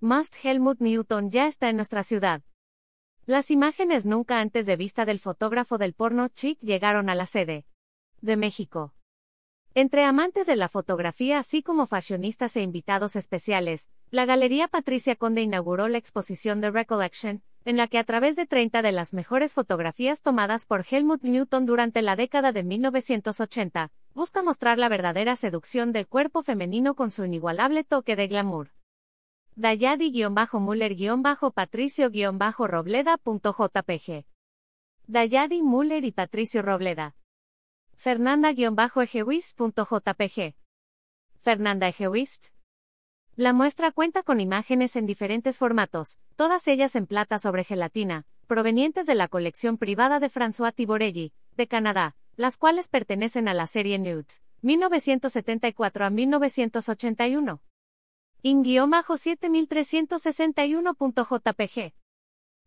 Must Helmut Newton ya está en nuestra ciudad. Las imágenes nunca antes de vista del fotógrafo del porno chic llegaron a la sede de México. Entre amantes de la fotografía así como fashionistas e invitados especiales, la Galería Patricia Conde inauguró la exposición de Recollection, en la que a través de 30 de las mejores fotografías tomadas por Helmut Newton durante la década de 1980, busca mostrar la verdadera seducción del cuerpo femenino con su inigualable toque de glamour. Dayadi-Patricio-Robleda.jpg. Dayadi Muller y Patricio Robleda. Fernanda-Ejewist.jpg. Fernanda Ejewist. La muestra cuenta con imágenes en diferentes formatos, todas ellas en plata sobre gelatina, provenientes de la colección privada de François Tiborelli, de Canadá, las cuales pertenecen a la serie Nudes, 1974 a 1981. In-7361.jpg.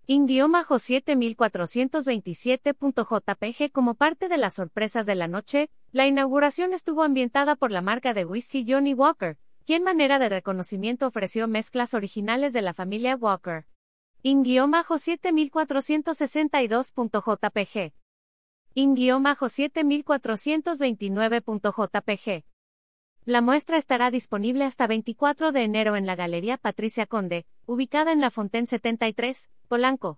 In-7427.jpg como parte de las sorpresas de la noche, la inauguración estuvo ambientada por la marca de whisky Johnny Walker, quien manera de reconocimiento ofreció mezclas originales de la familia Walker. In-7462.jpg. In-7429.jpg. La muestra estará disponible hasta 24 de enero en la Galería Patricia Conde, ubicada en La Fontaine 73, Polanco.